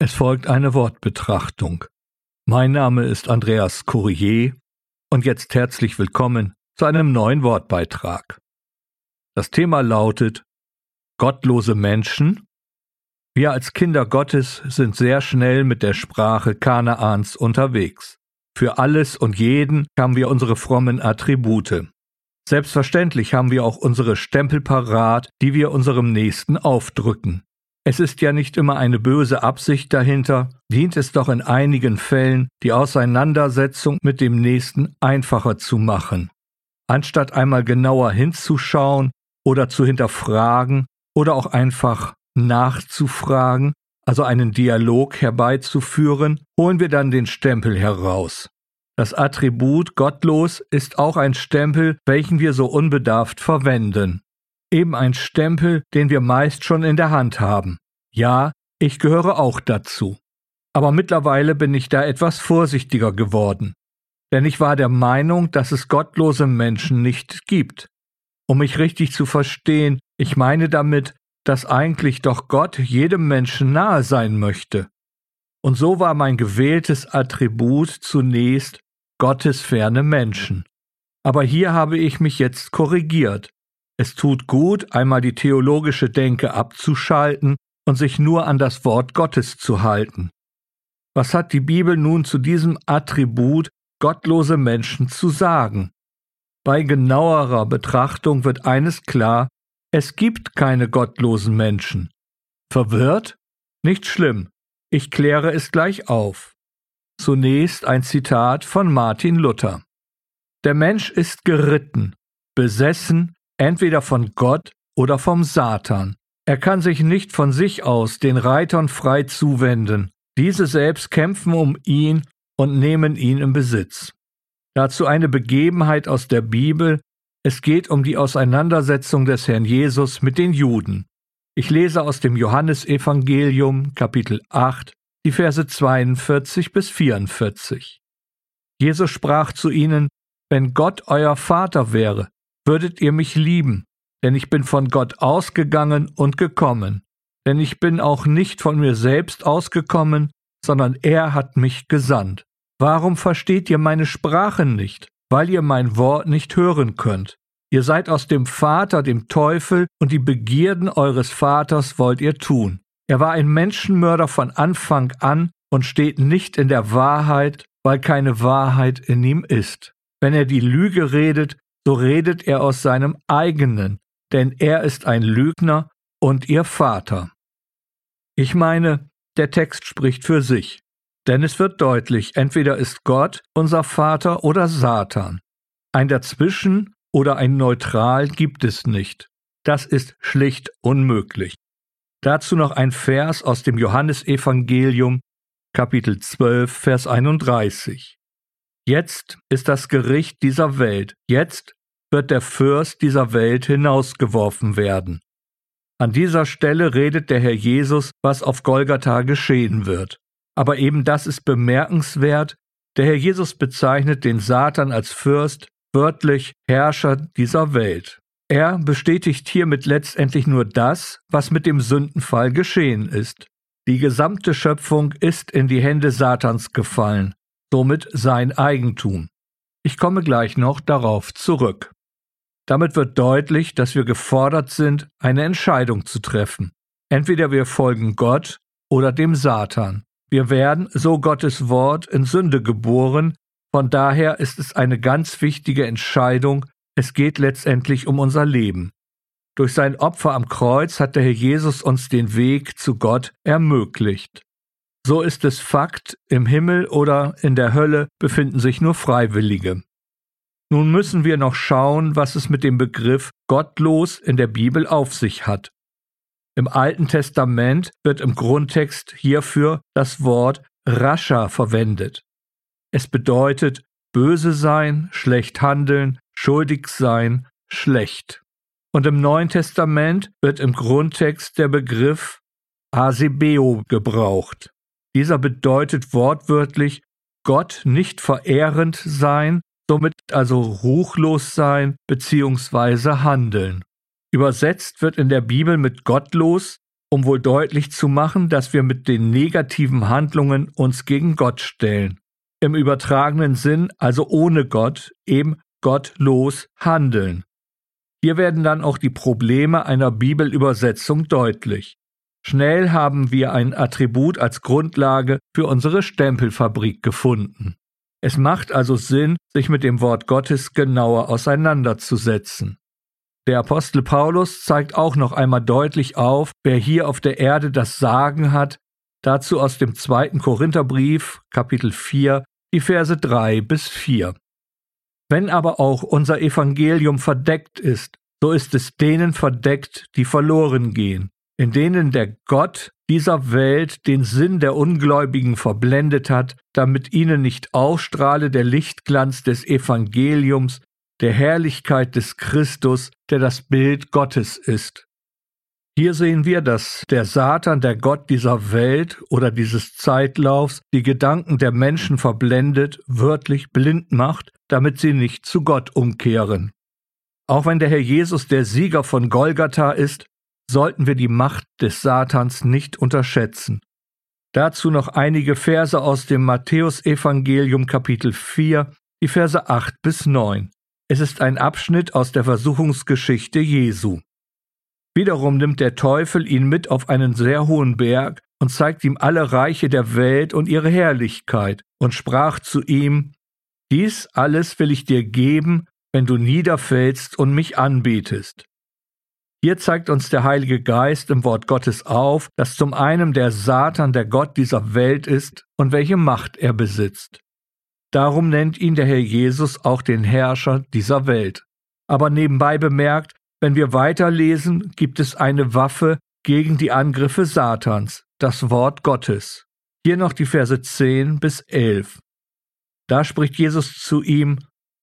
Es folgt eine Wortbetrachtung. Mein Name ist Andreas Courier und jetzt herzlich willkommen zu einem neuen Wortbeitrag. Das Thema lautet Gottlose Menschen. Wir als Kinder Gottes sind sehr schnell mit der Sprache Kanaans unterwegs. Für alles und jeden haben wir unsere frommen Attribute. Selbstverständlich haben wir auch unsere Stempel parat, die wir unserem Nächsten aufdrücken. Es ist ja nicht immer eine böse Absicht dahinter, dient es doch in einigen Fällen, die Auseinandersetzung mit dem Nächsten einfacher zu machen. Anstatt einmal genauer hinzuschauen oder zu hinterfragen oder auch einfach nachzufragen, also einen Dialog herbeizuführen, holen wir dann den Stempel heraus. Das Attribut gottlos ist auch ein Stempel, welchen wir so unbedarft verwenden eben ein Stempel, den wir meist schon in der Hand haben. Ja, ich gehöre auch dazu. Aber mittlerweile bin ich da etwas vorsichtiger geworden. Denn ich war der Meinung, dass es gottlose Menschen nicht gibt. Um mich richtig zu verstehen, ich meine damit, dass eigentlich doch Gott jedem Menschen nahe sein möchte. Und so war mein gewähltes Attribut zunächst gottesferne Menschen. Aber hier habe ich mich jetzt korrigiert. Es tut gut, einmal die theologische Denke abzuschalten und sich nur an das Wort Gottes zu halten. Was hat die Bibel nun zu diesem Attribut gottlose Menschen zu sagen? Bei genauerer Betrachtung wird eines klar, es gibt keine gottlosen Menschen. Verwirrt? Nicht schlimm, ich kläre es gleich auf. Zunächst ein Zitat von Martin Luther. Der Mensch ist geritten, besessen, entweder von Gott oder vom Satan. Er kann sich nicht von sich aus den Reitern frei zuwenden. Diese selbst kämpfen um ihn und nehmen ihn in Besitz. Dazu eine Begebenheit aus der Bibel. Es geht um die Auseinandersetzung des Herrn Jesus mit den Juden. Ich lese aus dem Johannesevangelium Kapitel 8 die Verse 42 bis 44. Jesus sprach zu ihnen, Wenn Gott euer Vater wäre, würdet ihr mich lieben, denn ich bin von Gott ausgegangen und gekommen, denn ich bin auch nicht von mir selbst ausgekommen, sondern er hat mich gesandt. Warum versteht ihr meine Sprache nicht? Weil ihr mein Wort nicht hören könnt. Ihr seid aus dem Vater, dem Teufel, und die Begierden eures Vaters wollt ihr tun. Er war ein Menschenmörder von Anfang an und steht nicht in der Wahrheit, weil keine Wahrheit in ihm ist. Wenn er die Lüge redet, so redet er aus seinem eigenen, denn er ist ein Lügner und ihr Vater. Ich meine, der Text spricht für sich, denn es wird deutlich, entweder ist Gott unser Vater oder Satan. Ein Dazwischen oder ein Neutral gibt es nicht. Das ist schlicht unmöglich. Dazu noch ein Vers aus dem Johannesevangelium, Kapitel 12, Vers 31. Jetzt ist das Gericht dieser Welt, jetzt wird der Fürst dieser Welt hinausgeworfen werden. An dieser Stelle redet der Herr Jesus, was auf Golgatha geschehen wird. Aber eben das ist bemerkenswert, der Herr Jesus bezeichnet den Satan als Fürst, wörtlich Herrscher dieser Welt. Er bestätigt hiermit letztendlich nur das, was mit dem Sündenfall geschehen ist. Die gesamte Schöpfung ist in die Hände Satans gefallen, somit sein Eigentum. Ich komme gleich noch darauf zurück. Damit wird deutlich, dass wir gefordert sind, eine Entscheidung zu treffen. Entweder wir folgen Gott oder dem Satan. Wir werden, so Gottes Wort, in Sünde geboren, von daher ist es eine ganz wichtige Entscheidung, es geht letztendlich um unser Leben. Durch sein Opfer am Kreuz hat der Herr Jesus uns den Weg zu Gott ermöglicht. So ist es Fakt, im Himmel oder in der Hölle befinden sich nur Freiwillige. Nun müssen wir noch schauen, was es mit dem Begriff gottlos in der Bibel auf sich hat. Im Alten Testament wird im Grundtext hierfür das Wort rascher verwendet. Es bedeutet böse sein, schlecht handeln, schuldig sein, schlecht. Und im Neuen Testament wird im Grundtext der Begriff Asebeo gebraucht. Dieser bedeutet wortwörtlich Gott nicht verehrend sein, somit also ruchlos sein bzw. handeln. Übersetzt wird in der Bibel mit gottlos um wohl deutlich zu machen, dass wir mit den negativen Handlungen uns gegen Gott stellen. Im übertragenen Sinn, also ohne Gott, eben gottlos handeln. Hier werden dann auch die Probleme einer Bibelübersetzung deutlich. Schnell haben wir ein Attribut als Grundlage für unsere Stempelfabrik gefunden. Es macht also Sinn, sich mit dem Wort Gottes genauer auseinanderzusetzen. Der Apostel Paulus zeigt auch noch einmal deutlich auf, wer hier auf der Erde das Sagen hat, dazu aus dem zweiten Korintherbrief, Kapitel 4, die Verse 3 bis 4. Wenn aber auch unser Evangelium verdeckt ist, so ist es denen verdeckt, die verloren gehen, in denen der Gott dieser Welt den Sinn der Ungläubigen verblendet hat, damit ihnen nicht ausstrahle der Lichtglanz des Evangeliums, der Herrlichkeit des Christus, der das Bild Gottes ist. Hier sehen wir, dass der Satan, der Gott dieser Welt oder dieses Zeitlaufs, die Gedanken der Menschen verblendet, wörtlich blind macht, damit sie nicht zu Gott umkehren. Auch wenn der Herr Jesus der Sieger von Golgatha ist, sollten wir die Macht des Satans nicht unterschätzen. Dazu noch einige Verse aus dem Matthäusevangelium Kapitel 4, die Verse 8 bis 9. Es ist ein Abschnitt aus der Versuchungsgeschichte Jesu. Wiederum nimmt der Teufel ihn mit auf einen sehr hohen Berg und zeigt ihm alle Reiche der Welt und ihre Herrlichkeit und sprach zu ihm, Dies alles will ich dir geben, wenn du niederfällst und mich anbetest. Hier zeigt uns der Heilige Geist im Wort Gottes auf, dass zum einen der Satan der Gott dieser Welt ist und welche Macht er besitzt. Darum nennt ihn der Herr Jesus auch den Herrscher dieser Welt. Aber nebenbei bemerkt, wenn wir weiterlesen, gibt es eine Waffe gegen die Angriffe Satans, das Wort Gottes. Hier noch die Verse 10 bis 11. Da spricht Jesus zu ihm,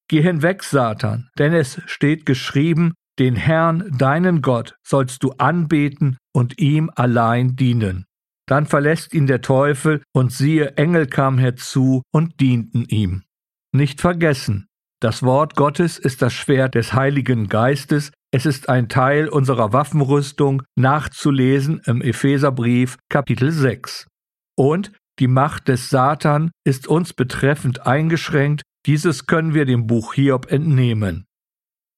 Geh hinweg, Satan, denn es steht geschrieben, den Herrn, deinen Gott, sollst du anbeten und ihm allein dienen. Dann verlässt ihn der Teufel, und siehe, Engel kamen herzu und dienten ihm. Nicht vergessen, das Wort Gottes ist das Schwert des Heiligen Geistes, es ist ein Teil unserer Waffenrüstung, nachzulesen im Epheserbrief Kapitel 6. Und die Macht des Satan ist uns betreffend eingeschränkt, dieses können wir dem Buch Hiob entnehmen.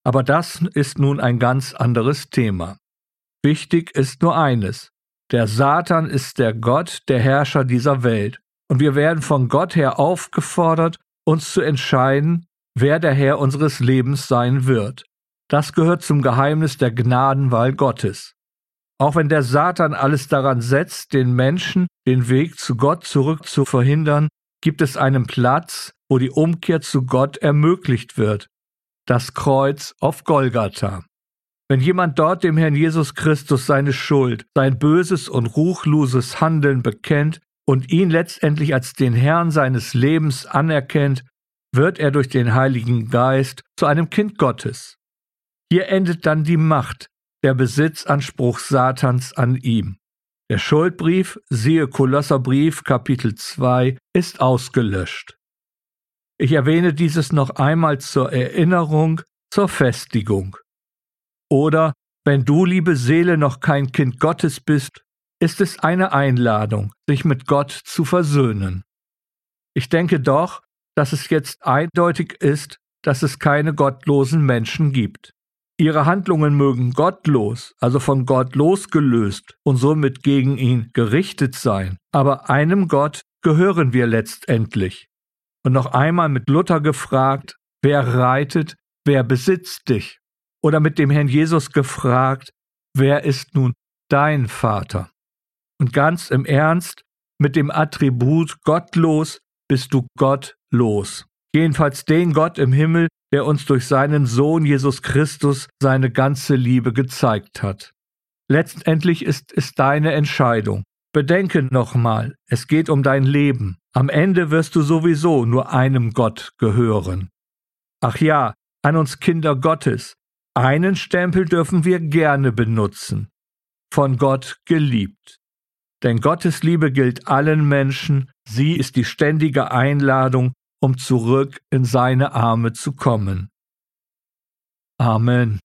Aber das ist nun ein ganz anderes Thema. Wichtig ist nur eines. Der Satan ist der Gott, der Herrscher dieser Welt. Und wir werden von Gott her aufgefordert, uns zu entscheiden, wer der Herr unseres Lebens sein wird. Das gehört zum Geheimnis der Gnadenwahl Gottes. Auch wenn der Satan alles daran setzt, den Menschen den Weg zu Gott zurück zu verhindern, gibt es einen Platz, wo die Umkehr zu Gott ermöglicht wird, das Kreuz auf Golgatha. Wenn jemand dort dem Herrn Jesus Christus seine Schuld, sein böses und ruchloses Handeln bekennt und ihn letztendlich als den Herrn seines Lebens anerkennt, wird er durch den Heiligen Geist zu einem Kind Gottes. Hier endet dann die Macht, der Besitzanspruch Satans an ihm. Der Schuldbrief, siehe Kolosserbrief Kapitel 2, ist ausgelöscht. Ich erwähne dieses noch einmal zur Erinnerung, zur Festigung. Oder wenn du, liebe Seele, noch kein Kind Gottes bist, ist es eine Einladung, sich mit Gott zu versöhnen. Ich denke doch, dass es jetzt eindeutig ist, dass es keine gottlosen Menschen gibt. Ihre Handlungen mögen gottlos, also von Gott losgelöst und somit gegen ihn gerichtet sein, aber einem Gott gehören wir letztendlich und noch einmal mit Luther gefragt, wer reitet, wer besitzt dich? Oder mit dem Herrn Jesus gefragt, wer ist nun dein Vater? Und ganz im Ernst, mit dem Attribut gottlos bist du gottlos. Jedenfalls den Gott im Himmel, der uns durch seinen Sohn Jesus Christus seine ganze Liebe gezeigt hat. Letztendlich ist es deine Entscheidung. Bedenke nochmal, es geht um dein Leben. Am Ende wirst du sowieso nur einem Gott gehören. Ach ja, an uns Kinder Gottes. Einen Stempel dürfen wir gerne benutzen. Von Gott geliebt. Denn Gottes Liebe gilt allen Menschen, sie ist die ständige Einladung, um zurück in seine Arme zu kommen. Amen.